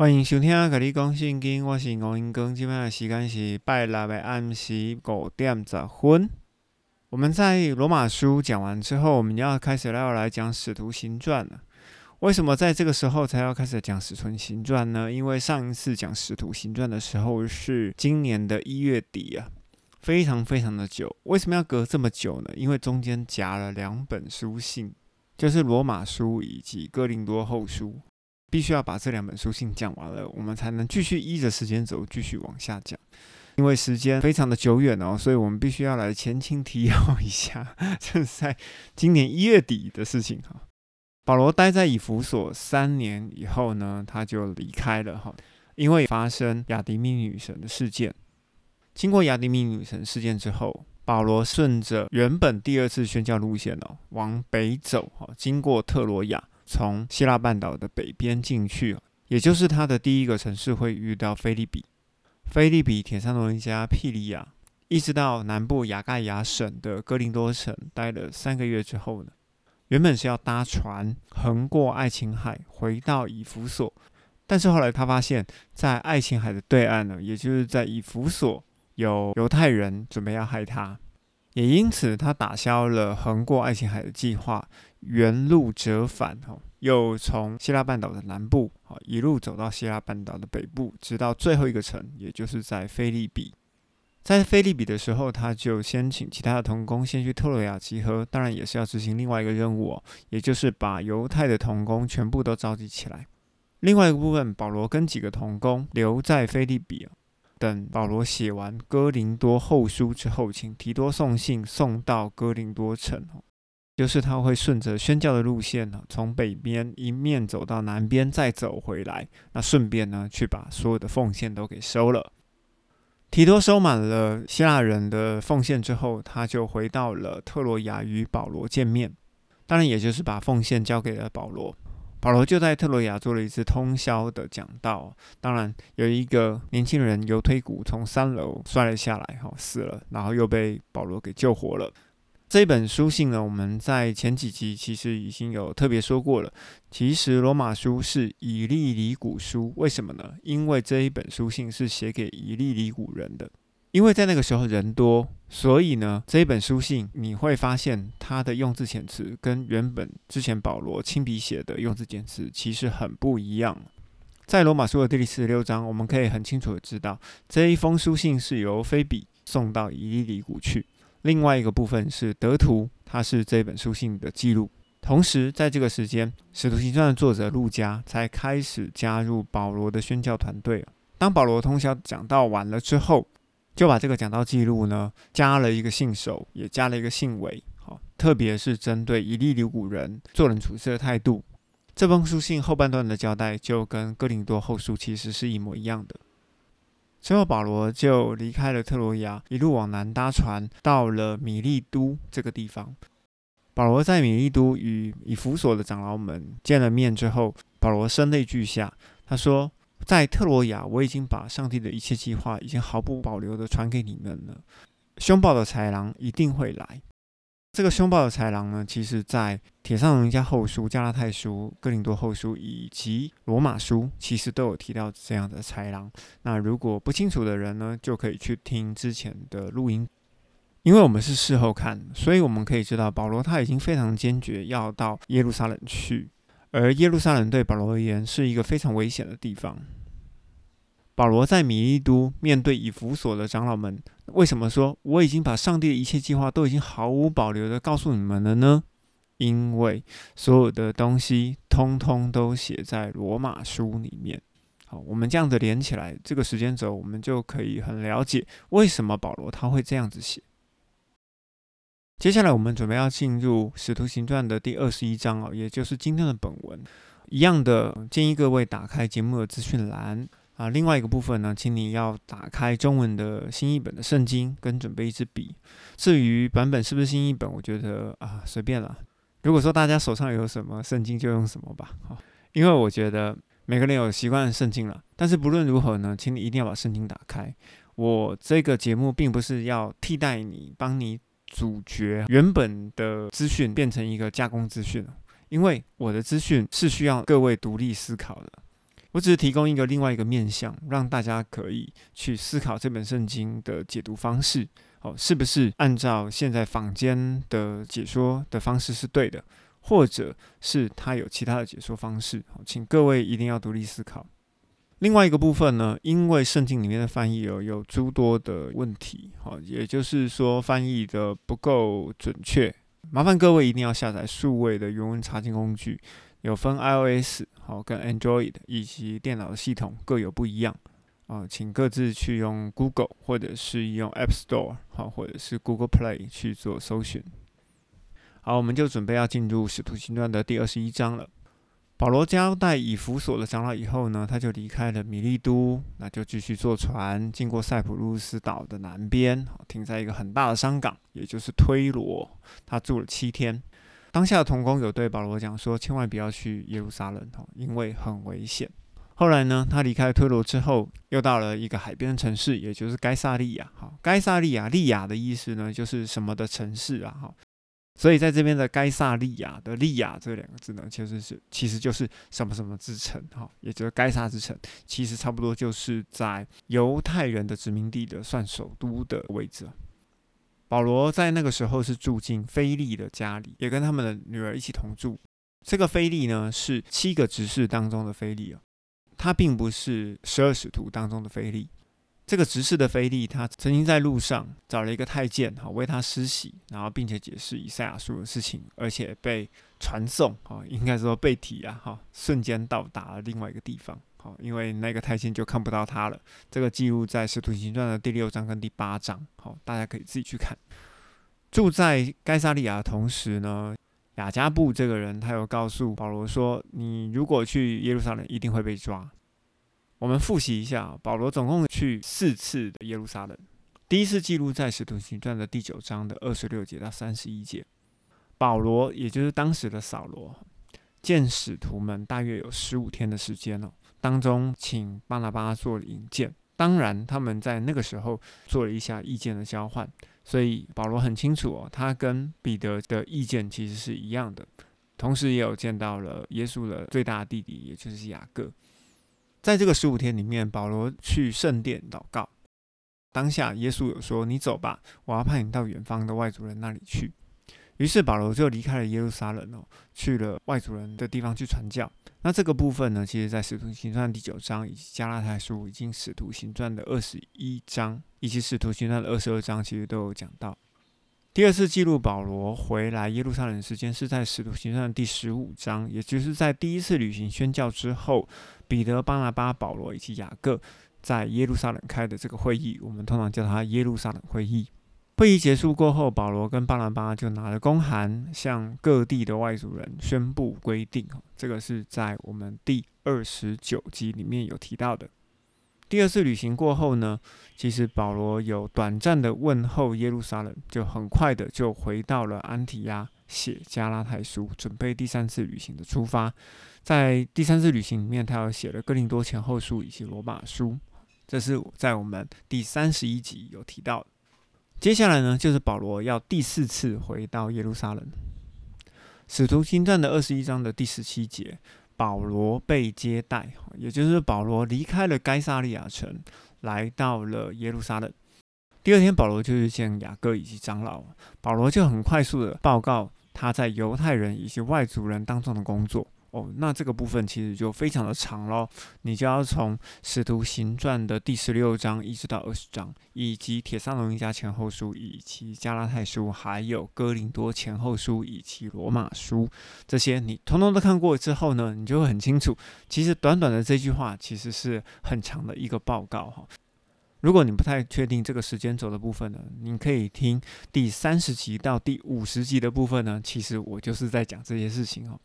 欢迎收听《甲你讲圣经》，我是吴英庚。今晚的时间是拜六的暗时五点十分。我们在罗马书讲完之后，我们要开始要来讲使徒行传了。为什么在这个时候才要开始讲使徒行传呢？因为上一次讲使徒行传的时候是今年的一月底啊，非常非常的久。为什么要隔这么久呢？因为中间夹了两本书信，就是罗马书以及哥林多后书。必须要把这两本书信讲完了，我们才能继续依着时间轴继续往下讲。因为时间非常的久远哦，所以我们必须要来前情提要一下，这是在今年一月底的事情哈。保罗待在以弗所三年以后呢，他就离开了哈，因为发生亚迪米女神的事件。经过亚迪米女神事件之后，保罗顺着原本第二次宣教路线哦，往北走哈，经过特罗亚。从希腊半岛的北边进去，也就是他的第一个城市会遇到菲利比、菲利比、铁山罗尼加、庇里亚，一直到南部雅盖亚省的哥林多城，待了三个月之后呢，原本是要搭船横过爱琴海回到以弗所，但是后来他发现，在爱琴海的对岸呢，也就是在以弗所，有犹太人准备要害他，也因此他打消了横过爱琴海的计划。原路折返，哈，又从希腊半岛的南部，哈，一路走到希腊半岛的北部，直到最后一个城，也就是在菲利比。在菲利比的时候，他就先请其他的童工先去特洛亚集合，当然也是要执行另外一个任务哦，也就是把犹太的童工全部都召集起来。另外一个部分，保罗跟几个童工留在菲利比，等保罗写完哥林多后书之后，请提多送信送到哥林多城。就是他会顺着宣教的路线呢，从北边一面走到南边，再走回来。那顺便呢，去把所有的奉献都给收了。提多收满了希腊人的奉献之后，他就回到了特罗亚与保罗见面。当然，也就是把奉献交给了保罗。保罗就在特罗亚做了一次通宵的讲道。当然，有一个年轻人由推骨从三楼摔了下来，哈，死了，然后又被保罗给救活了。这本书信呢，我们在前几集其实已经有特别说过了。其实罗马书是以利里古书，为什么呢？因为这一本书信是写给以利里古人的。因为在那个时候人多，所以呢，这一本书信你会发现它的用字遣词跟原本之前保罗亲笔写的用字遣词其实很不一样。在罗马书的第四十六章，我们可以很清楚的知道，这一封书信是由菲比送到以利里谷去。另外一个部分是德图，他是这本书信的记录。同时，在这个时间，《使徒行传》的作者路加才开始加入保罗的宣教团队。当保罗通宵讲到完了之后，就把这个讲道记录呢，加了一个信手，也加了一个信尾。好，特别是针对以利流古人做人处事的态度，这封书信后半段的交代就跟哥林多后书其实是一模一样的。之后，保罗就离开了特罗亚，一路往南搭船，到了米利都这个地方。保罗在米利都与以弗所的长老们见了面之后，保罗声泪俱下。他说：“在特罗亚，我已经把上帝的一切计划，已经毫不保留的传给你们了。凶暴的豺狼一定会来。”这个凶暴的豺狼呢，其实在《铁上人家后书》《加拉太书》《哥林多后书》以及《罗马书》，其实都有提到这样的豺狼。那如果不清楚的人呢，就可以去听之前的录音。因为我们是事后看，所以我们可以知道保罗他已经非常坚决要到耶路撒冷去，而耶路撒冷对保罗而言是一个非常危险的地方。保罗在米利都面对以弗所的长老们，为什么说我已经把上帝的一切计划都已经毫无保留的告诉你们了呢？因为所有的东西通通都写在罗马书里面。好，我们这样子连起来，这个时间轴我们就可以很了解为什么保罗他会这样子写。接下来我们准备要进入使徒行传的第二十一章哦，也就是今天的本文。一样的，建议各位打开节目的资讯栏。啊，另外一个部分呢，请你要打开中文的新译本的圣经，跟准备一支笔。至于版本是不是新译本，我觉得啊，随便了。如果说大家手上有什么圣经，就用什么吧。好，因为我觉得每个人有习惯圣经了。但是不论如何呢，请你一定要把圣经打开。我这个节目并不是要替代你，帮你主角原本的资讯变成一个加工资讯，因为我的资讯是需要各位独立思考的。我只是提供一个另外一个面向，让大家可以去思考这本圣经的解读方式，哦，是不是按照现在坊间的解说的方式是对的，或者是他有其他的解说方式？好，请各位一定要独立思考。另外一个部分呢，因为圣经里面的翻译有有诸多的问题，好，也就是说翻译的不够准确，麻烦各位一定要下载数位的原文查经工具，有分 iOS 好跟 Android 以及电脑的系统各有不一样啊，请各自去用 Google 或者是用 App Store 好，或者是 Google Play 去做搜寻。好，我们就准备要进入使徒行传的第二十一章了。保罗交代以弗所的长老以后呢，他就离开了米利都，那就继续坐船，经过塞浦路斯岛的南边，停在一个很大的商港，也就是推罗。他住了七天。当下的童工有对保罗讲说，千万不要去耶路撒冷哦，因为很危险。后来呢，他离开推罗之后，又到了一个海边城市，也就是该萨利亚。哈，该萨利亚，利亚的意思呢，就是什么的城市啊？哈。所以在这边的该萨利亚的利亚这两个字呢，其实是其实就是什么什么之城哈，也就是该萨之城，其实差不多就是在犹太人的殖民地的算首都的位置。保罗在那个时候是住进菲利的家里，也跟他们的女儿一起同住。这个菲利呢是七个执事当中的菲利啊，他并不是十二使徒当中的菲利。这个执事的菲利，他曾经在路上找了一个太监，哈，为他施洗，然后并且解释以赛亚书的事情，而且被传送，哈，应该说被提啊，哈，瞬间到达了另外一个地方，好，因为那个太监就看不到他了。这个记录在使徒行传的第六章跟第八章，好，大家可以自己去看。住在该萨利亚的同时呢，雅加布这个人，他有告诉保罗说：“你如果去耶路撒冷，一定会被抓。”我们复习一下，保罗总共去四次的耶路撒冷。第一次记录在《使徒行传》的第九章的二十六节到三十一节。保罗，也就是当时的扫罗，见使徒们大约有十五天的时间了，当中请巴拿巴做引荐。当然，他们在那个时候做了一下意见的交换，所以保罗很清楚哦，他跟彼得的意见其实是一样的。同时，也有见到了耶稣的最大的弟弟，也就是雅各。在这个十五天里面，保罗去圣殿祷告。当下，耶稣有说：“你走吧，我要派你到远方的外族人那里去。”于是保罗就离开了耶路撒冷哦，去了外族人的地方去传教。那这个部分呢，其实在使徒行传第九章，以及加拉太书，以及使徒行传的二十一章，以及使徒行传的二十二章，其实都有讲到。第二次记录保罗回来耶路撒冷时间是在使徒行传第十五章，也就是在第一次旅行宣教之后，彼得、巴拿巴、保罗以及雅各在耶路撒冷开的这个会议，我们通常叫它耶路撒冷会议。会议结束过后，保罗跟巴拿巴就拿了公函，向各地的外族人宣布规定。这个是在我们第二十九集里面有提到的。第二次旅行过后呢，其实保罗有短暂的问候耶路撒冷，就很快的就回到了安提亚写加拉太书，准备第三次旅行的出发。在第三次旅行里面，他有写了哥林多前后书以及罗马书，这是在我们第三十一集有提到。接下来呢，就是保罗要第四次回到耶路撒冷，使徒行传的二十一章的第十七节。保罗被接待，也就是保罗离开了该萨利亚城，来到了耶路撒冷。第二天，保罗就去见雅各以及长老，保罗就很快速的报告他在犹太人以及外族人当中的工作。哦，那这个部分其实就非常的长喽，你就要从使徒行传的第十六章一直到二十章，以及铁撒罗尼迦前后书，以及加拉太书，还有哥林多前后书以及罗马书，这些你通通都看过之后呢，你就会很清楚，其实短短的这句话其实是很长的一个报告哈。如果你不太确定这个时间轴的部分呢，你可以听第三十集到第五十集的部分呢，其实我就是在讲这些事情哦。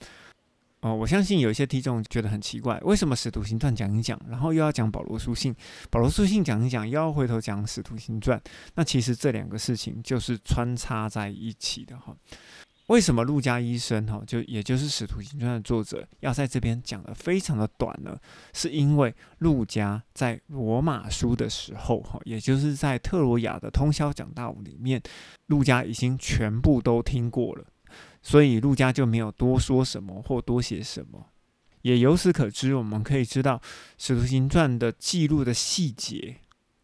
哦，我相信有一些听众觉得很奇怪，为什么使徒行传讲一讲，然后又要讲保罗书信，保罗书信讲一讲，又要回头讲使徒行传？那其实这两个事情就是穿插在一起的哈。为什么路加医生哈，就也就是使徒行传的作者，要在这边讲的非常的短呢？是因为路加在罗马书的时候哈，也就是在特罗亚的通宵讲道里面，路加已经全部都听过了。所以路加就没有多说什么或多写什么，也由此可知，我们可以知道《使徒行传》的记录的细节，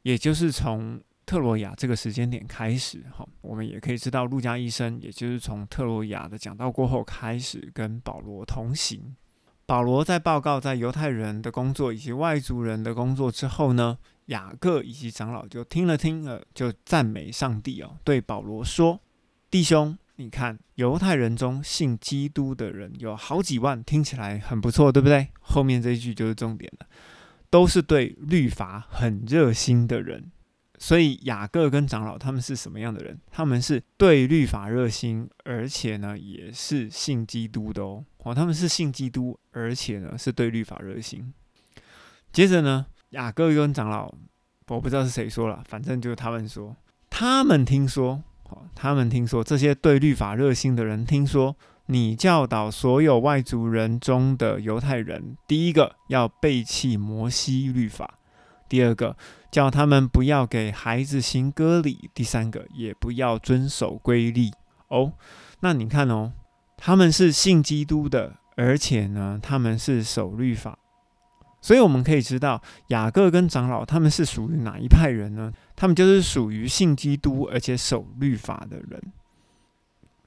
也就是从特罗亚这个时间点开始。哈，我们也可以知道，路加医生也就是从特罗亚的讲道过后开始跟保罗同行。保罗在报告在犹太人的工作以及外族人的工作之后呢，雅各以及长老就听了听了，就赞美上帝哦，对保罗说：“弟兄。”你看，犹太人中信基督的人有好几万，听起来很不错，对不对？后面这一句就是重点了，都是对律法很热心的人。所以雅各跟长老他们是什么样的人？他们是对律法热心，而且呢也是信基督的哦。哦，他们是信基督，而且呢是对律法热心。接着呢，雅各跟长老，我不知道是谁说了，反正就是他们说，他们听说。他们听说这些对律法热心的人，听说你教导所有外族人中的犹太人，第一个要背弃摩西律法，第二个叫他们不要给孩子行割礼，第三个也不要遵守规律。哦，那你看哦，他们是信基督的，而且呢，他们是守律法。所以我们可以知道，雅各跟长老他们是属于哪一派人呢？他们就是属于信基督而且守律法的人。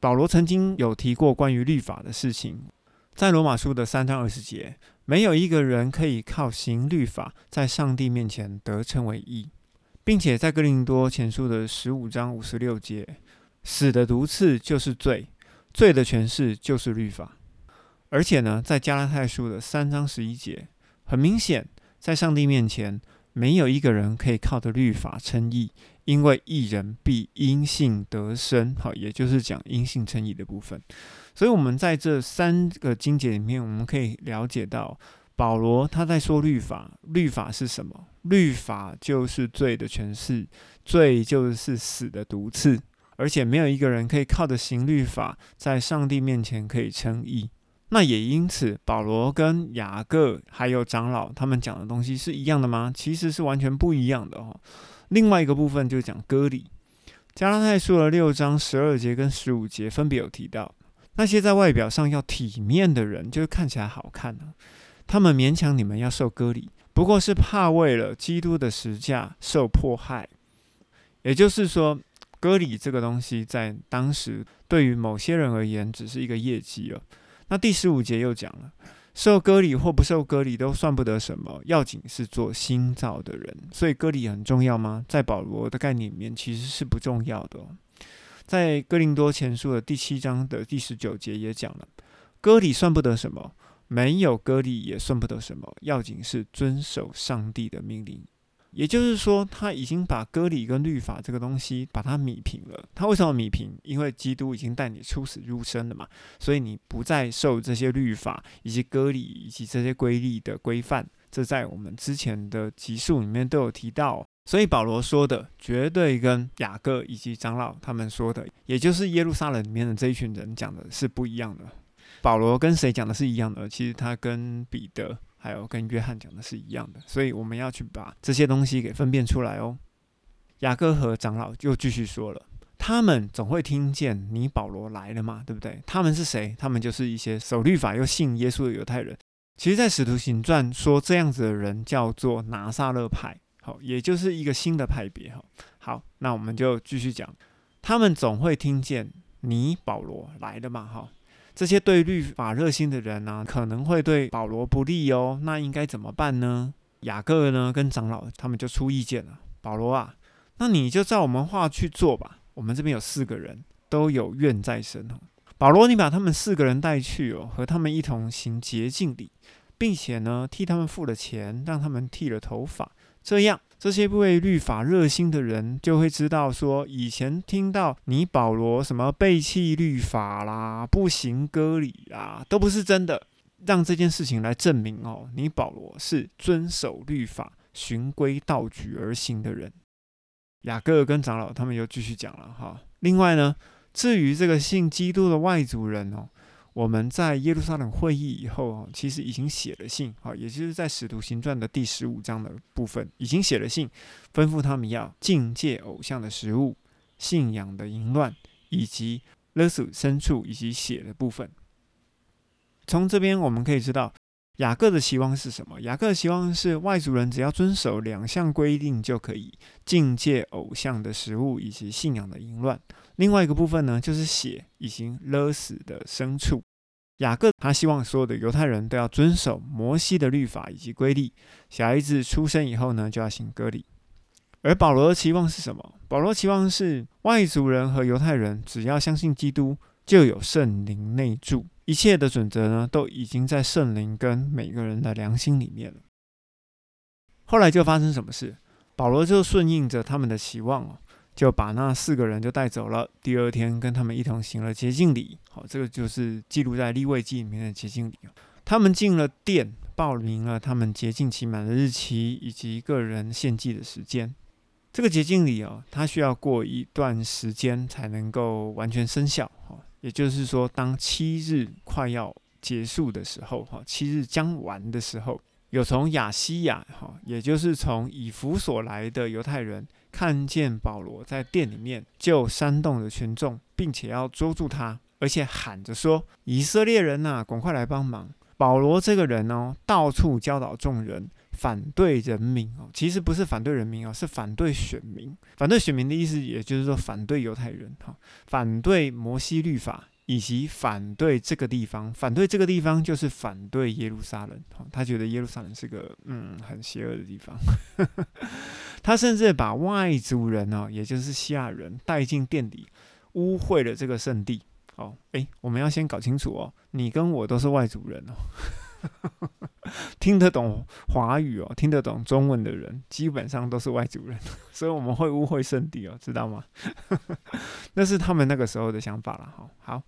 保罗曾经有提过关于律法的事情，在罗马书的三章二十节，没有一个人可以靠行律法在上帝面前得称为义，并且在哥林多前书的十五章五十六节，死的毒刺就是罪，罪的诠释就是律法。而且呢，在加拉太书的三章十一节。很明显，在上帝面前，没有一个人可以靠着律法称义，因为一人必因信得生。好，也就是讲因信称义的部分。所以，我们在这三个经节里面，我们可以了解到，保罗他在说律法，律法是什么？律法就是罪的诠释，罪就是死的毒刺，而且没有一个人可以靠着行律法，在上帝面前可以称义。那也因此，保罗跟雅各还有长老他们讲的东西是一样的吗？其实是完全不一样的哦。另外一个部分就是讲割礼，加拉太书的六章十二节跟十五节分别有提到，那些在外表上要体面的人，就是看起来好看，他们勉强你们要受割礼，不过是怕为了基督的实价受迫害。也就是说，割礼这个东西在当时对于某些人而言，只是一个业绩了。那第十五节又讲了，受割礼或不受割礼都算不得什么，要紧是做新造的人。所以割礼很重要吗？在保罗的概念里面，其实是不重要的。在哥林多前书的第七章的第十九节也讲了，割礼算不得什么，没有割礼也算不得什么，要紧是遵守上帝的命令。也就是说，他已经把割礼跟律法这个东西把它米平了。他为什么米平？因为基督已经带你出死入生了嘛，所以你不再受这些律法以及割礼以及这些规律的规范。这在我们之前的集数里面都有提到。所以保罗说的绝对跟雅各以及长老他们说的，也就是耶路撒冷里面的这一群人讲的是不一样的。保罗跟谁讲的是一样的？其实他跟彼得。还有跟约翰讲的是一样的，所以我们要去把这些东西给分辨出来哦。雅各和长老又继续说了，他们总会听见你保罗来了嘛，对不对？他们是谁？他们就是一些守律法又信耶稣的犹太人。其实，在使徒行传说这样子的人叫做拿撒勒派，好，也就是一个新的派别哈。好，那我们就继续讲，他们总会听见你保罗来了嘛，哈。这些对律法热心的人呢，可能会对保罗不利哦。那应该怎么办呢？雅各呢，跟长老他们就出意见了。保罗啊，那你就照我们话去做吧。我们这边有四个人都有怨在身哦。保罗，你把他们四个人带去哦，和他们一同行洁净礼，并且呢，替他们付了钱，让他们剃了头发，这样。这些为律法热心的人就会知道，说以前听到你保罗什么背弃律法啦、不行割礼啊，都不是真的。让这件事情来证明哦，你保罗是遵守律法、循规蹈矩而行的人。雅各跟长老他们又继续讲了哈。另外呢，至于这个信基督的外族人哦。我们在耶路撒冷会议以后啊，其实已经写了信，好，也就是在使徒行传的第十五章的部分，已经写了信，吩咐他们要禁戒偶像的食物、信仰的淫乱，以及勒索牲畜以及血的部分。从这边我们可以知道，雅各的希望是什么？雅各的希望是外族人只要遵守两项规定就可以境界偶像的食物以及信仰的淫乱。另外一个部分呢，就是血已经勒死的牲畜。雅各他希望所有的犹太人都要遵守摩西的律法以及规律。小孩子出生以后呢，就要行割礼。而保罗的期望是什么？保罗期望是外族人和犹太人只要相信基督，就有圣灵内住。一切的准则呢，都已经在圣灵跟每个人的良心里面了。后来就发生什么事？保罗就顺应着他们的期望哦，就把那四个人就带走了。第二天跟他们一同行了洁净礼。好，这个就是记录在立位记里面的洁净礼。他们进了殿，报名了他们洁净期满的日期以及个人献祭的时间。这个洁净礼哦，它需要过一段时间才能够完全生效。哈。也就是说，当七日快要结束的时候，哈，七日将完的时候，有从亚西亚，哈，也就是从以弗所来的犹太人，看见保罗在店里面就煽动了群众，并且要捉住他，而且喊着说：“以色列人呐，赶快来帮忙！保罗这个人哦，到处教导众人。”反对人民哦，其实不是反对人民哦，是反对选民。反对选民的意思，也就是说反对犹太人哈，反对摩西律法，以及反对这个地方。反对这个地方就是反对耶路撒冷，他觉得耶路撒冷是个嗯很邪恶的地方。他甚至把外族人哦，也就是希腊人带进殿里，污秽了这个圣地。哦，诶，我们要先搞清楚哦，你跟我都是外族人哦。听得懂华语哦，听得懂中文的人基本上都是外族人，所以我们会误会圣地哦，知道吗？那是他们那个时候的想法了哈。好，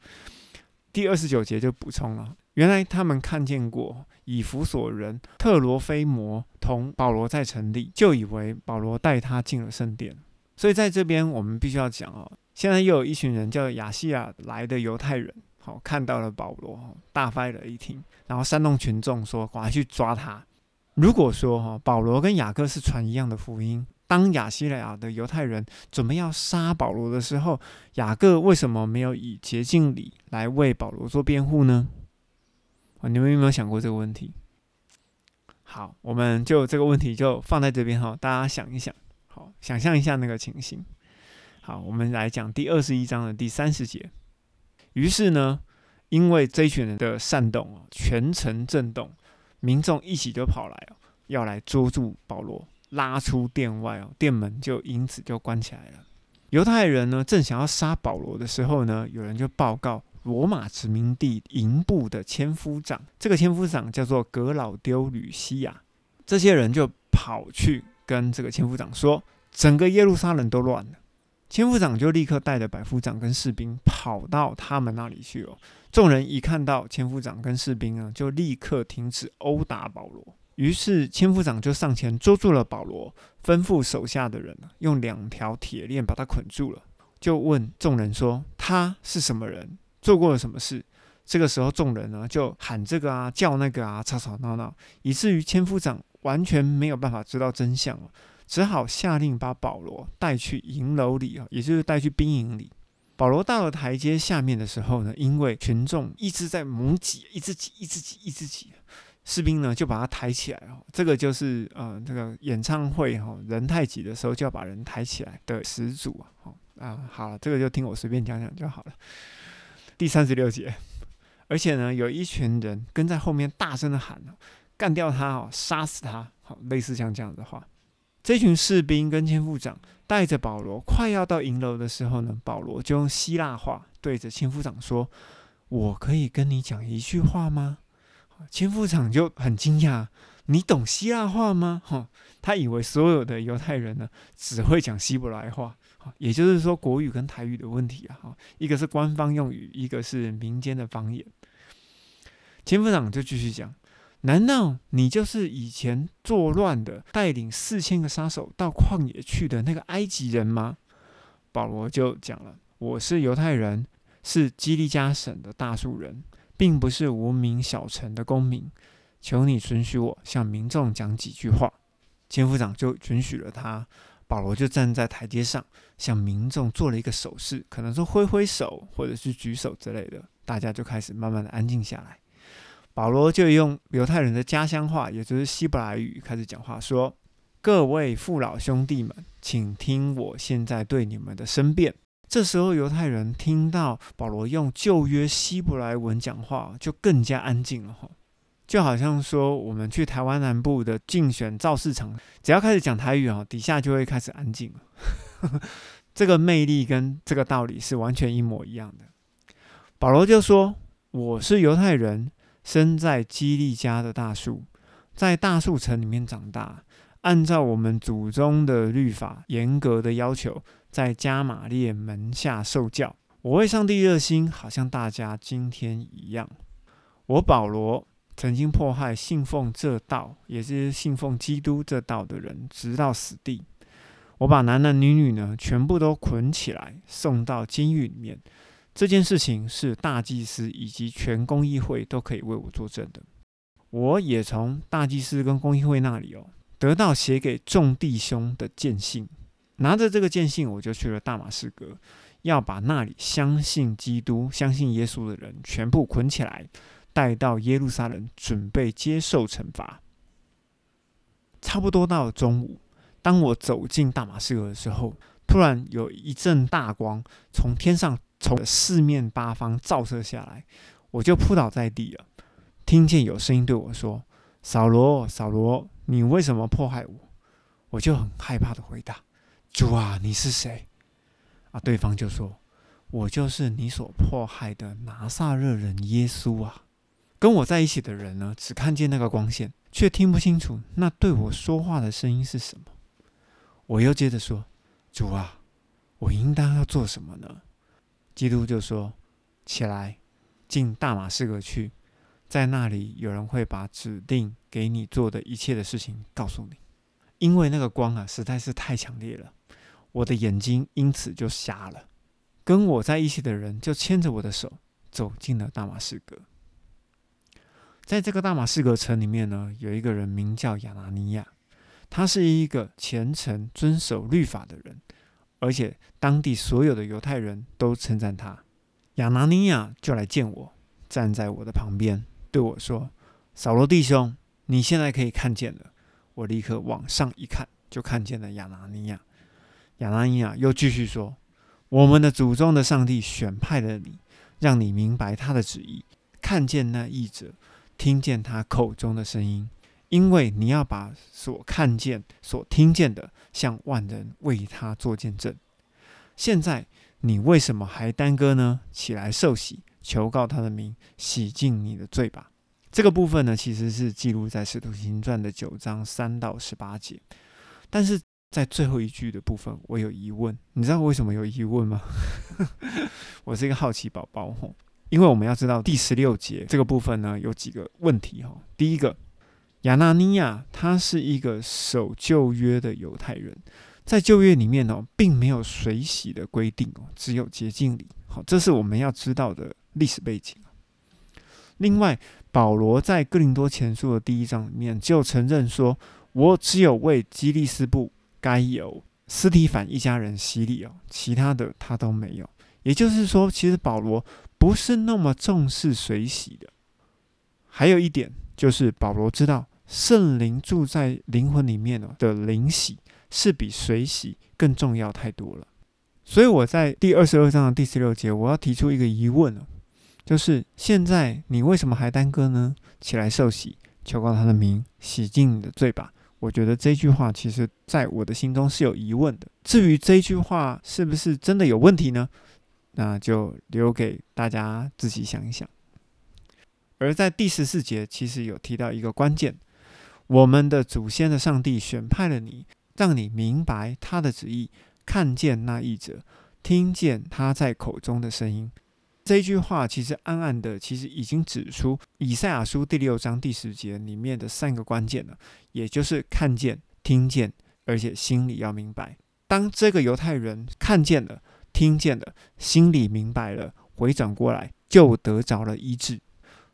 第二十九节就补充了，原来他们看见过以弗所人特罗菲摩同保罗在城里，就以为保罗带他进了圣殿。所以在这边我们必须要讲哦，现在又有一群人叫亚细亚来的犹太人。好，看到了保罗，大发了一听，然后煽动群众说：“赶快去抓他！”如果说哈，保罗跟雅各是传一样的福音，当亚西亚的犹太人准备要杀保罗的时候，雅各为什么没有以洁净礼来为保罗做辩护呢？啊，你们有没有想过这个问题？好，我们就这个问题就放在这边哈，大家想一想，好，想象一下那个情形。好，我们来讲第二十一章的第三十节。于是呢，因为这群人的煽动哦，全城震动，民众一起就跑来哦，要来捉住保罗，拉出殿外哦，殿门就因此就关起来了。犹太人呢，正想要杀保罗的时候呢，有人就报告罗马殖民地营部的千夫长，这个千夫长叫做格老丢吕西亚，这些人就跑去跟这个千夫长说，整个耶路撒冷都乱了。千夫长就立刻带着百夫长跟士兵跑到他们那里去哦。众人一看到千夫长跟士兵啊，就立刻停止殴打保罗。于是千夫长就上前捉住了保罗，吩咐手下的人用两条铁链把他捆住了，就问众人说：“他是什么人？做过了什么事？”这个时候，众人呢就喊这个啊，叫那个啊，吵吵闹闹，以至于千夫长完全没有办法知道真相哦。只好下令把保罗带去营楼里啊，也就是带去兵营里。保罗到了台阶下面的时候呢，因为群众一直在猛挤，一直挤，一直挤，一直挤，士兵呢就把他抬起来哦。这个就是呃，这个演唱会哈，人太挤的时候就要把人抬起来的始祖啊。好啊，好了，这个就听我随便讲讲就好了。第三十六节，而且呢，有一群人跟在后面大声的喊干掉他哦，杀死他，好，类似像这样的话。这群士兵跟千夫长带着保罗快要到营楼的时候呢，保罗就用希腊话对着千夫长说：“我可以跟你讲一句话吗？”千夫长就很惊讶：“你懂希腊话吗？”哈，他以为所有的犹太人呢只会讲希伯来话，也就是说国语跟台语的问题啊，哈，一个是官方用语，一个是民间的方言。千夫长就继续讲。难道你就是以前作乱的，带领四千个杀手到旷野去的那个埃及人吗？保罗就讲了：“我是犹太人，是基利加省的大树人，并不是无名小城的公民。求你准许我向民众讲几句话。”千夫长就准许了他。保罗就站在台阶上，向民众做了一个手势，可能说挥挥手或者是举手之类的，大家就开始慢慢的安静下来。保罗就用犹太人的家乡话，也就是希伯来语开始讲话，说：“各位父老兄弟们，请听我现在对你们的申辩。”这时候，犹太人听到保罗用旧约希伯来文讲话，就更加安静了哈。就好像说，我们去台湾南部的竞选造市场，只要开始讲台语啊，底下就会开始安静。这个魅力跟这个道理是完全一模一样的。保罗就说：“我是犹太人。”生在基利家的大树，在大树城里面长大，按照我们祖宗的律法严格的要求，在加玛列门下受教。我为上帝热心，好像大家今天一样。我保罗曾经迫害信奉这道，也是信奉基督这道的人，直到死地。我把男男女女呢，全部都捆起来，送到监狱里面。这件事情是大祭司以及全公议会都可以为我作证的。我也从大祭司跟公议会那里哦，得到写给众弟兄的见信。拿着这个见信，我就去了大马士革，要把那里相信基督、相信耶稣的人全部捆起来，带到耶路撒冷，准备接受惩罚。差不多到了中午，当我走进大马士革的时候，突然有一阵大光从天上。从四面八方照射下来，我就扑倒在地了。听见有声音对我说：“扫罗，扫罗，你为什么迫害我？”我就很害怕的回答：“主啊，你是谁？”啊，对方就说：“我就是你所迫害的拿撒勒人耶稣啊。”跟我在一起的人呢，只看见那个光线，却听不清楚那对我说话的声音是什么。我又接着说：“主啊，我应当要做什么呢？”基督就说：“起来，进大马士革去，在那里有人会把指定给你做的一切的事情告诉你。因为那个光啊，实在是太强烈了，我的眼睛因此就瞎了。跟我在一起的人就牵着我的手走进了大马士革。在这个大马士革城里面呢，有一个人名叫亚拿尼亚，他是一个虔诚遵守律法的人。”而且当地所有的犹太人都称赞他。亚拿尼亚就来见我，站在我的旁边，对我说：“扫罗弟兄，你现在可以看见了。”我立刻往上一看，就看见了亚拿尼亚。亚拿尼亚又继续说：“我们的祖宗的上帝选派了你，让你明白他的旨意，看见那译者，听见他口中的声音。”因为你要把所看见、所听见的向万人为他做见证。现在你为什么还耽搁呢？起来受洗，求告他的名，洗净你的罪吧。这个部分呢，其实是记录在《使徒行传》的九章三到十八节。但是在最后一句的部分，我有疑问。你知道为什么有疑问吗？我是一个好奇宝宝吼，因为我们要知道第十六节这个部分呢，有几个问题哈。第一个。亚纳尼亚他是一个守旧约的犹太人，在旧约里面哦，并没有水洗的规定哦，只有洁净礼。好，这是我们要知道的历史背景。另外，保罗在哥林多前书的第一章里面就承认说：“我只有为基利斯布、该有斯提凡一家人洗礼哦，其他的他都没有。”也就是说，其实保罗不是那么重视水洗的。还有一点就是，保罗知道。圣灵住在灵魂里面的灵洗是比水洗更重要太多了。所以我在第二十二章的第十六节，我要提出一个疑问了，就是现在你为什么还耽搁呢？起来受洗，求告他的名，洗净你的罪吧。我觉得这句话其实在我的心中是有疑问的。至于这句话是不是真的有问题呢？那就留给大家自己想一想。而在第十四节，其实有提到一个关键。我们的祖先的上帝选派了你，让你明白他的旨意，看见那一者，听见他在口中的声音。这一句话其实暗暗的，其实已经指出以赛亚书第六章第十节里面的三个关键了，也就是看见、听见，而且心里要明白。当这个犹太人看见了、听见了，心里明白了，回转过来，就得着了医治。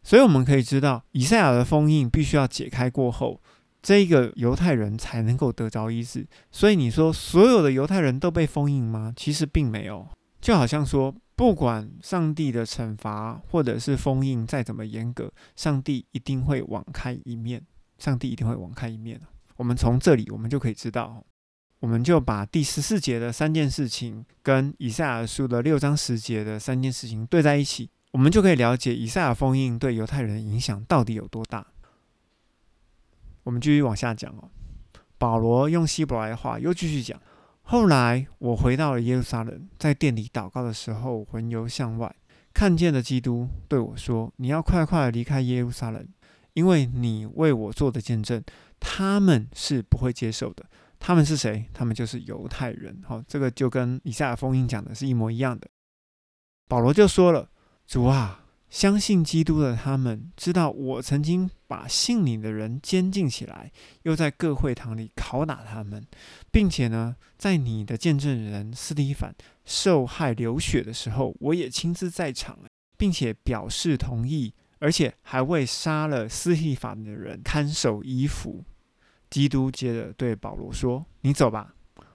所以我们可以知道，以赛亚的封印必须要解开过后，这一个犹太人才能够得着医治。所以你说所有的犹太人都被封印吗？其实并没有。就好像说，不管上帝的惩罚或者是封印再怎么严格，上帝一定会网开一面。上帝一定会网开一面我们从这里，我们就可以知道，我们就把第十四节的三件事情跟以赛亚书的六章十节的三件事情对在一起，我们就可以了解以赛亚封印对犹太人的影响到底有多大。我们继续往下讲哦。保罗用希伯来话又继续讲。后来我回到了耶路撒冷，在店里祷告的时候，魂游向外，看见了基督对我说：“你要快快离开耶路撒冷，因为你为我做的见证，他们是不会接受的。他们是谁？他们就是犹太人。好，这个就跟以赛亚封印讲的是一模一样的。保罗就说了：主啊。”相信基督的他们知道，我曾经把信你的人监禁起来，又在各会堂里拷打他们，并且呢，在你的见证人斯蒂凡受害流血的时候，我也亲自在场，并且表示同意，而且还为杀了斯蒂凡的人看守衣服。基督接着对保罗说：“你走吧，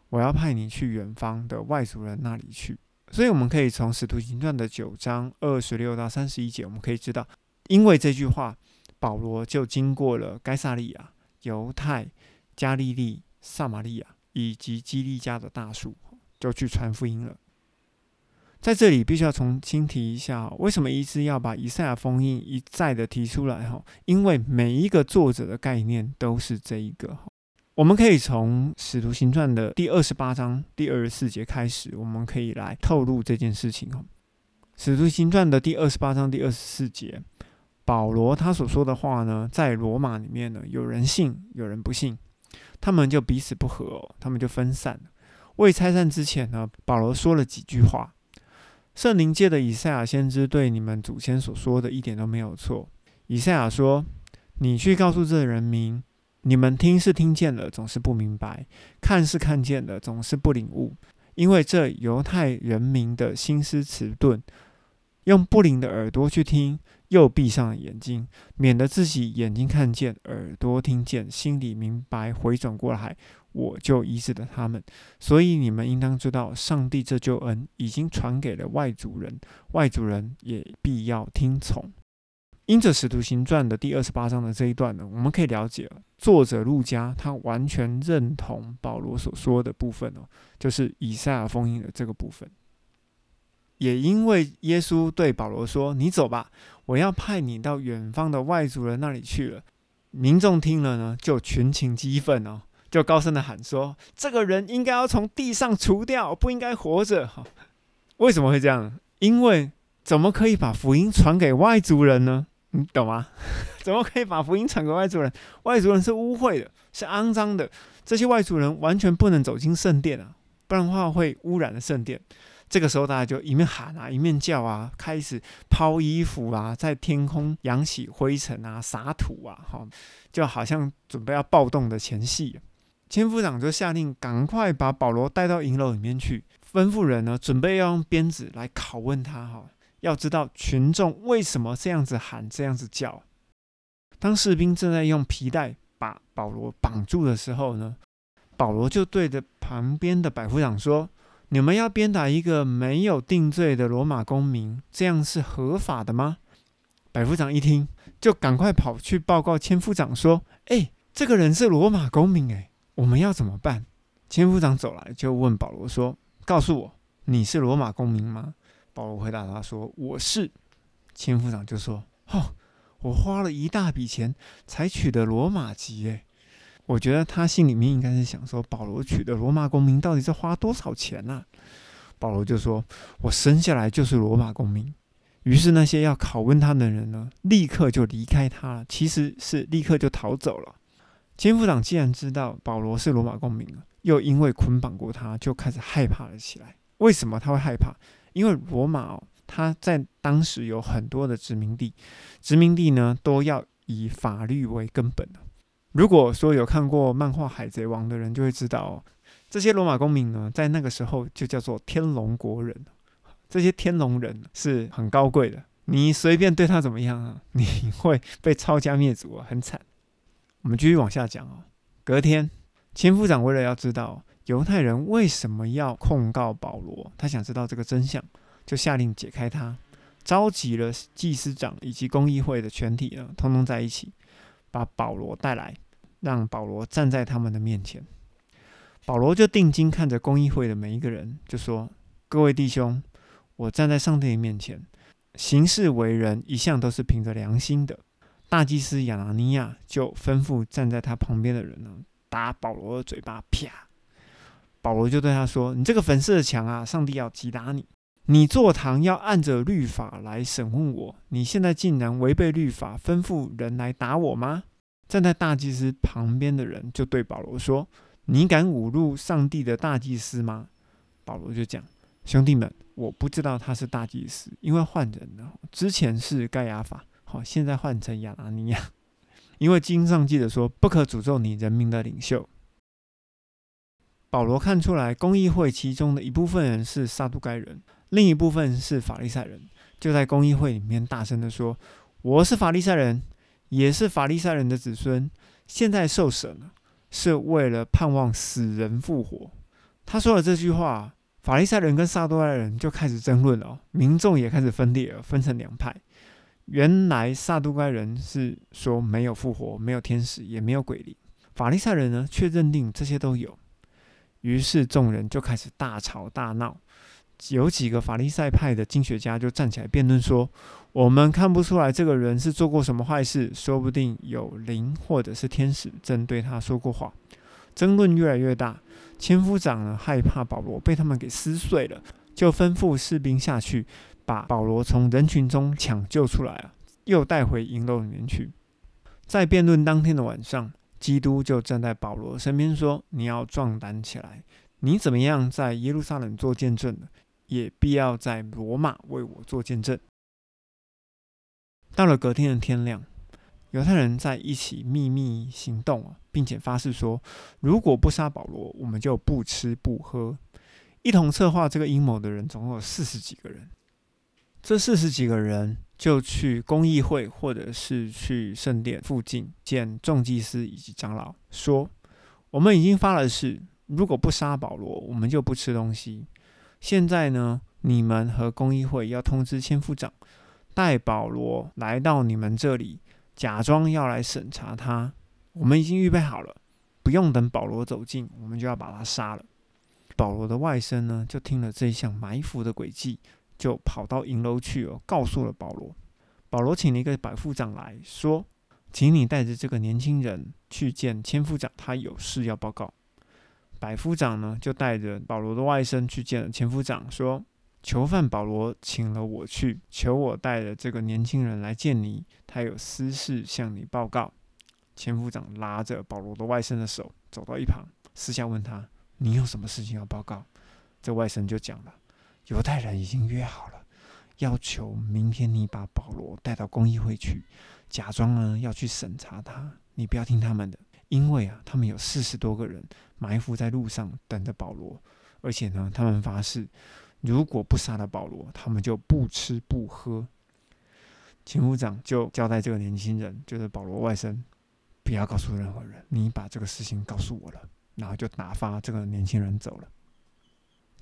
我要派你去远方的外族人那里去。”所以我们可以从《使徒行传》的九章二十六到三十一节，我们可以知道，因为这句话，保罗就经过了该萨利亚、犹太、加利利、撒玛利亚以及基利家的大树，就去传福音了。在这里必须要重新提一下，为什么一直要把以赛亚封印一再的提出来？哈，因为每一个作者的概念都是这一个。我们可以从《使徒行传》的第二十八章第二十四节开始，我们可以来透露这件事情哦。《使徒行传》的第二十八章第二十四节，保罗他所说的话呢，在罗马里面呢，有人信，有人不信，他们就彼此不和，他们就分散。未拆散之前呢，保罗说了几句话：圣灵界的以赛亚先知对你们祖先所说的一点都没有错。以赛亚说：“你去告诉这人民。”你们听是听见了，总是不明白；看是看见了，总是不领悟。因为这犹太人民的心思迟钝，用不灵的耳朵去听，又闭上了眼睛，免得自己眼睛看见，耳朵听见，心里明白，回转过来，我就医治了他们。所以你们应当知道，上帝这救恩已经传给了外族人，外族人也必要听从。因着《使徒行传》的第二十八章的这一段呢，我们可以了解，作者路加他完全认同保罗所说的部分哦，就是以赛亚封印的这个部分。也因为耶稣对保罗说：“你走吧，我要派你到远方的外族人那里去了。”民众听了呢，就群情激愤哦，就高声的喊说：“这个人应该要从地上除掉，不应该活着！”哈，为什么会这样？因为怎么可以把福音传给外族人呢？你懂吗？怎么可以把福音传给外族人？外族人是污秽的，是肮脏的。这些外族人完全不能走进圣殿啊，不然的话会污染了圣殿。这个时候，大家就一面喊啊，一面叫啊，开始抛衣服啊，在天空扬起灰尘啊，撒土啊，哈，就好像准备要暴动的前戏。千夫长就下令赶快把保罗带到营楼里面去，吩咐人呢，准备要用鞭子来拷问他，哈。要知道群众为什么这样子喊、这样子叫。当士兵正在用皮带把保罗绑住的时候呢，保罗就对着旁边的百夫长说：“你们要鞭打一个没有定罪的罗马公民，这样是合法的吗？”百夫长一听，就赶快跑去报告千夫长说：“哎，这个人是罗马公民，哎，我们要怎么办？”千夫长走来就问保罗说：“告诉我，你是罗马公民吗？”保罗回答他说：“我是。”千夫长就说：“哦，我花了一大笔钱才取得罗马籍。诶，我觉得他心里面应该是想说，保罗取得罗马公民到底是花多少钱呢？”保罗就说：“我生下来就是罗马公民。”于是那些要拷问他的人呢，立刻就离开他了，其实是立刻就逃走了。千夫长既然知道保罗是罗马公民了，又因为捆绑过他，就开始害怕了起来。为什么他会害怕？因为罗马哦，它在当时有很多的殖民地，殖民地呢都要以法律为根本的。如果说有看过漫画《海贼王》的人，就会知道，这些罗马公民呢，在那个时候就叫做天龙国人。这些天龙人是很高贵的，你随便对他怎么样啊，你会被抄家灭族啊，很惨。我们继续往下讲哦。隔天，千夫长为了要知道。犹太人为什么要控告保罗？他想知道这个真相，就下令解开他，召集了祭司长以及公议会的全体呢，通通在一起，把保罗带来，让保罗站在他们的面前。保罗就定睛看着公议会的每一个人，就说：“各位弟兄，我站在上帝面前，行事为人一向都是凭着良心的。”大祭司亚拿尼亚就吩咐站在他旁边的人呢，打保罗的嘴巴，啪！保罗就对他说：“你这个粉饰的墙啊，上帝要击打你！你坐堂要按着律法来审问我，你现在竟然违背律法，吩咐人来打我吗？”站在大祭司旁边的人就对保罗说。你敢侮辱上帝的大祭司吗？保罗就讲：“兄弟们，我不知道他是大祭司，因为换人了。之前是盖亚法，好，现在换成亚拿尼亚。因为经上记得说，不可诅咒你人民的领袖。”保罗看出来，公议会其中的一部分人是撒都该人，另一部分是法利赛人，就在公议会里面大声的说：“我是法利赛人，也是法利赛人的子孙，现在受审了。”是为了盼望死人复活。他说了这句话，法利赛人跟撒都该人就开始争论了，民众也开始分裂了，分成两派。原来撒都该人是说没有复活，没有天使，也没有鬼灵；法利赛人呢，却认定这些都有。于是众人就开始大吵大闹。有几个法利赛派的经学家就站起来辩论说：“我们看不出来这个人是做过什么坏事，说不定有灵或者是天使正对他说过话。”争论越来越大，千夫长呢害怕保罗被他们给撕碎了，就吩咐士兵下去把保罗从人群中抢救出来啊，又带回营楼里面去。在辩论当天的晚上，基督就站在保罗身边说：“你要壮胆起来，你怎么样在耶路撒冷做见证呢？”也必要在罗马为我做见证。到了隔天的天亮，犹太人在一起秘密行动啊，并且发誓说，如果不杀保罗，我们就不吃不喝。一同策划这个阴谋的人总共有四十几个人。这四十几个人就去公议会，或者是去圣殿附近见众祭司以及长老，说：我们已经发了誓，如果不杀保罗，我们就不吃东西。现在呢，你们和公议会要通知千夫长，带保罗来到你们这里，假装要来审查他。我们已经预备好了，不用等保罗走近，我们就要把他杀了。保罗的外甥呢，就听了这一项埋伏的诡计，就跑到营楼去哦，告诉了保罗。保罗请了一个百夫长来说，请你带着这个年轻人去见千夫长，他有事要报告。百夫长呢，就带着保罗的外甥去见了千夫长，说：“囚犯保罗请了我去，求我带着这个年轻人来见你，他有私事向你报告。”千夫长拉着保罗的外甥的手，走到一旁，私下问他：“你有什么事情要报告？”这外甥就讲了：“犹太人已经约好了，要求明天你把保罗带到公益会去，假装呢要去审查他，你不要听他们的。”因为啊，他们有四十多个人埋伏在路上等着保罗，而且呢，他们发誓，如果不杀了保罗，他们就不吃不喝。前夫长就交代这个年轻人，就是保罗外甥，不要告诉任何人，你把这个事情告诉我了，然后就打发这个年轻人走了。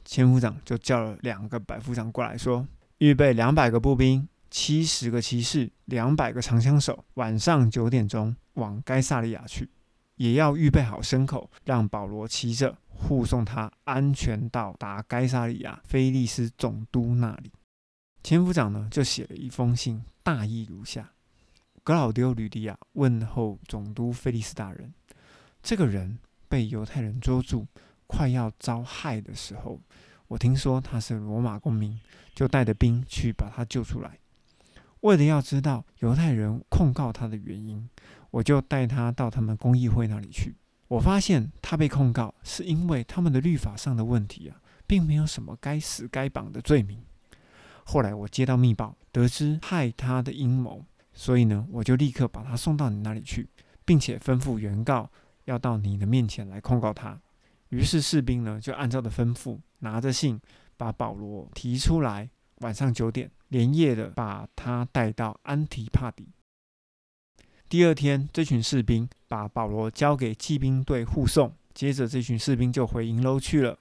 前夫长就叫了两个百夫长过来说，预备两百个步兵。七十个骑士，两百个长枪手，晚上九点钟往该萨利亚去。也要预备好牲口，让保罗骑着护送他安全到达该萨利亚菲利斯总督那里。千夫长呢，就写了一封信，大意如下：格老丢吕迪亚问候总督菲利斯大人。这个人被犹太人捉住，快要遭害的时候，我听说他是罗马公民，就带着兵去把他救出来。为了要知道犹太人控告他的原因。我就带他到他们公议会那里去。我发现他被控告是因为他们的律法上的问题啊，并没有什么该死该绑的罪名。后来我接到密报，得知害他的阴谋，所以呢，我就立刻把他送到你那里去，并且吩咐原告要到你的面前来控告他。于是士兵呢就按照的吩咐，拿着信把保罗提出来。晚上九点，连夜的把他带到安提帕底。第二天，这群士兵把保罗交给骑兵队护送。接着，这群士兵就回营楼去了。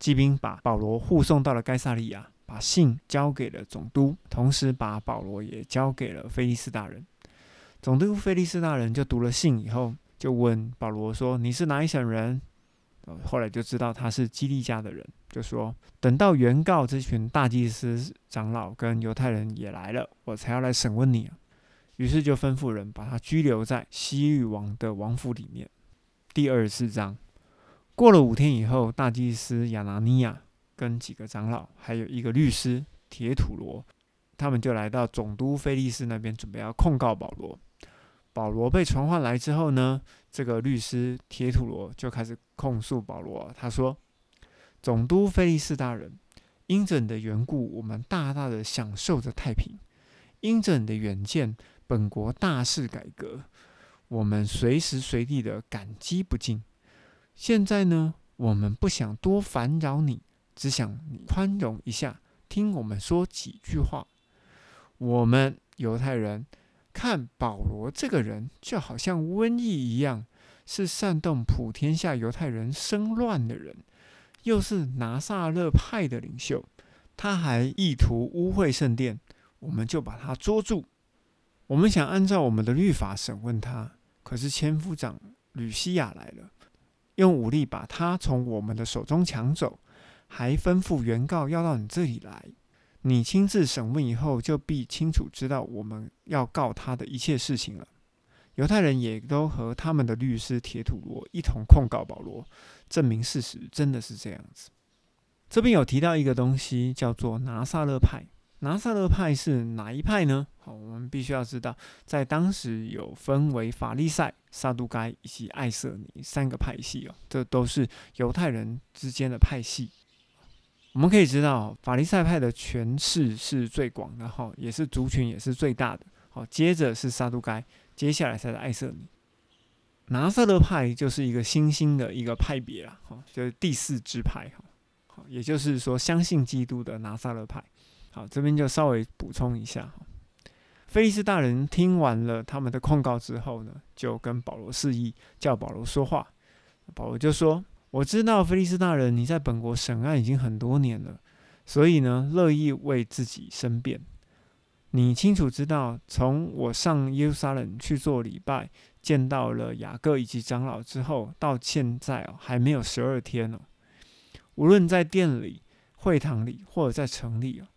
骑兵把保罗护送到了该萨利亚，把信交给了总督，同时把保罗也交给了菲利斯大人。总督菲利斯大人就读了信以后，就问保罗说：“你是哪一省人？”后来就知道他是基利家的人，就说：“等到原告这群大祭司长老跟犹太人也来了，我才要来审问你啊。”于是就吩咐人把他拘留在西域王的王府里面。第二十四章，过了五天以后，大祭司亚拿尼亚。跟几个长老，还有一个律师铁土罗，他们就来到总督菲利斯那边，准备要控告保罗。保罗被传唤来之后呢，这个律师铁土罗就开始控诉保罗。他说：“总督菲利斯大人，因着你的缘故，我们大大的享受着太平；因着你的远见，本国大事改革，我们随时随地的感激不尽。现在呢，我们不想多烦扰你。”只想你宽容一下，听我们说几句话。我们犹太人看保罗这个人，就好像瘟疫一样，是煽动普天下犹太人生乱的人，又是拿撒勒派的领袖，他还意图污秽圣殿，我们就把他捉住。我们想按照我们的律法审问他，可是千夫长吕西亚来了，用武力把他从我们的手中抢走。还吩咐原告要到你这里来，你亲自审问以后，就必清楚知道我们要告他的一切事情了。犹太人也都和他们的律师铁土罗一同控告保罗，证明事实真的是这样子。这边有提到一个东西，叫做拿撒勒派。拿撒勒派是哪一派呢？好，我们必须要知道，在当时有分为法利赛、撒都该以及艾瑟尼三个派系哦，这都是犹太人之间的派系。我们可以知道，法利赛派的权势是最广的，哈，也是族群也是最大的。好，接着是撒都该，接下来才是艾瑟尼。拿撒勒派就是一个新兴的一个派别啦，哈，就是第四支派，哈，好，也就是说相信基督的拿撒勒派。好，这边就稍微补充一下，哈，菲利斯大人听完了他们的控告之后呢，就跟保罗示意，叫保罗说话。保罗就说。我知道菲利斯大人，你在本国审案已经很多年了，所以呢，乐意为自己申辩。你清楚知道，从我上耶路撒冷去做礼拜，见到了雅各以及长老之后，到现在哦，还没有十二天哦。无论在店里、会堂里，或者在城里哦，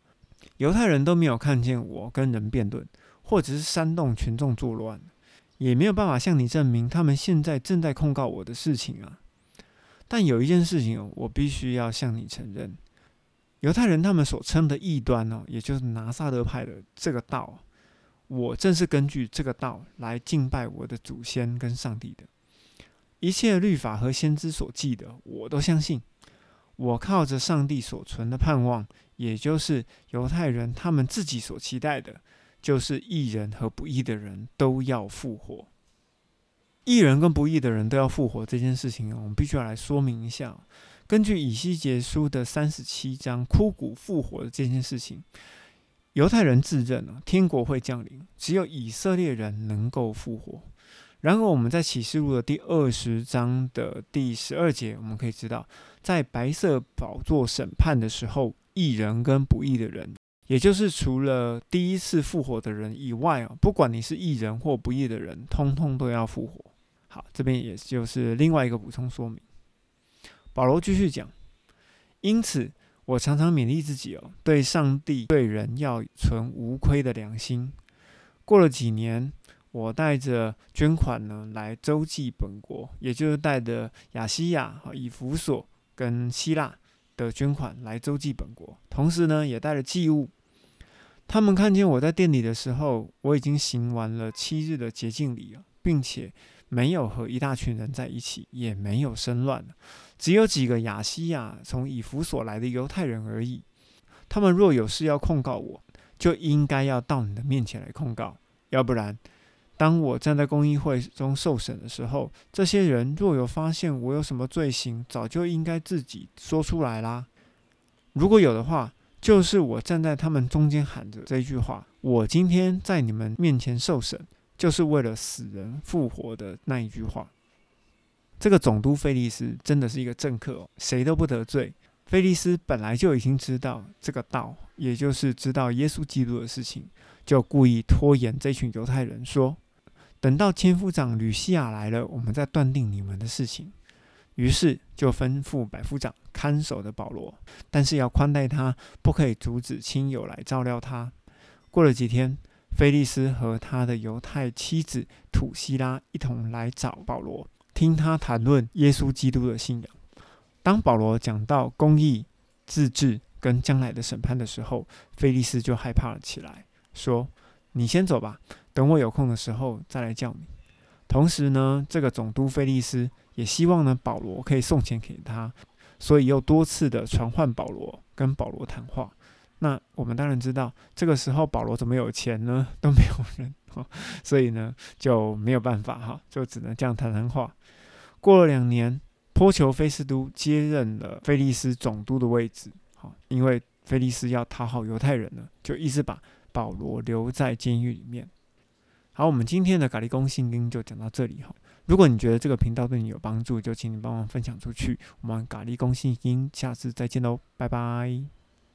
犹太人都没有看见我跟人辩论，或者是煽动群众作乱，也没有办法向你证明他们现在正在控告我的事情啊。但有一件事情，我必须要向你承认，犹太人他们所称的异端哦，也就是拿撒勒派的这个道，我正是根据这个道来敬拜我的祖先跟上帝的。一切律法和先知所记的，我都相信。我靠着上帝所存的盼望，也就是犹太人他们自己所期待的，就是义人和不义的人都要复活。义人跟不义的人都要复活这件事情，我们必须要来说明一下。根据以西结书的三十七章，枯骨复活的这件事情，犹太人自认啊，天国会降临，只有以色列人能够复活。然而，我们在启示录的第二十章的第十二节，我们可以知道，在白色宝座审判的时候，义人跟不义的人，也就是除了第一次复活的人以外啊，不管你是义人或不义的人，通通都要复活。好，这边也就是另外一个补充说明。保罗继续讲，因此我常常勉励自己哦，对上帝、对人要存无亏的良心。过了几年，我带着捐款呢来周济本国，也就是带着亚西亚、以弗所跟希腊的捐款来周济本国，同时呢也带了祭物。他们看见我在店里的时候，我已经行完了七日的洁净礼了，并且。没有和一大群人在一起，也没有生乱只有几个亚西亚从以弗所来的犹太人而已。他们若有事要控告我，就应该要到你的面前来控告，要不然，当我站在公议会中受审的时候，这些人若有发现我有什么罪行，早就应该自己说出来啦。如果有的话，就是我站在他们中间喊着这句话：我今天在你们面前受审。就是为了死人复活的那一句话。这个总督菲利斯真的是一个政客，谁都不得罪。菲利斯本来就已经知道这个道，也就是知道耶稣基督的事情，就故意拖延这群犹太人，说等到千夫长吕西亚来了，我们再断定你们的事情。于是就吩咐百夫长看守的保罗，但是要宽待他，不可以阻止亲友来照料他。过了几天，菲利斯和他的犹太妻子土希拉一同来找保罗，听他谈论耶稣基督的信仰。当保罗讲到公义、自治跟将来的审判的时候，菲利斯就害怕了起来，说：“你先走吧，等我有空的时候再来叫你。”同时呢，这个总督菲利斯也希望呢保罗可以送钱给他，所以又多次的传唤保罗，跟保罗谈话。那我们当然知道，这个时候保罗怎么有钱呢？都没有人，所以呢就没有办法哈，就只能这样谈谈话。过了两年。波求菲斯都接任了菲利斯总督的位置，好，因为菲利斯要讨好犹太人呢，就一直把保罗留在监狱里面。好，我们今天的咖喱公信经就讲到这里哈。如果你觉得这个频道对你有帮助，就请你帮忙分享出去。我们咖喱公信经下次再见喽，拜拜。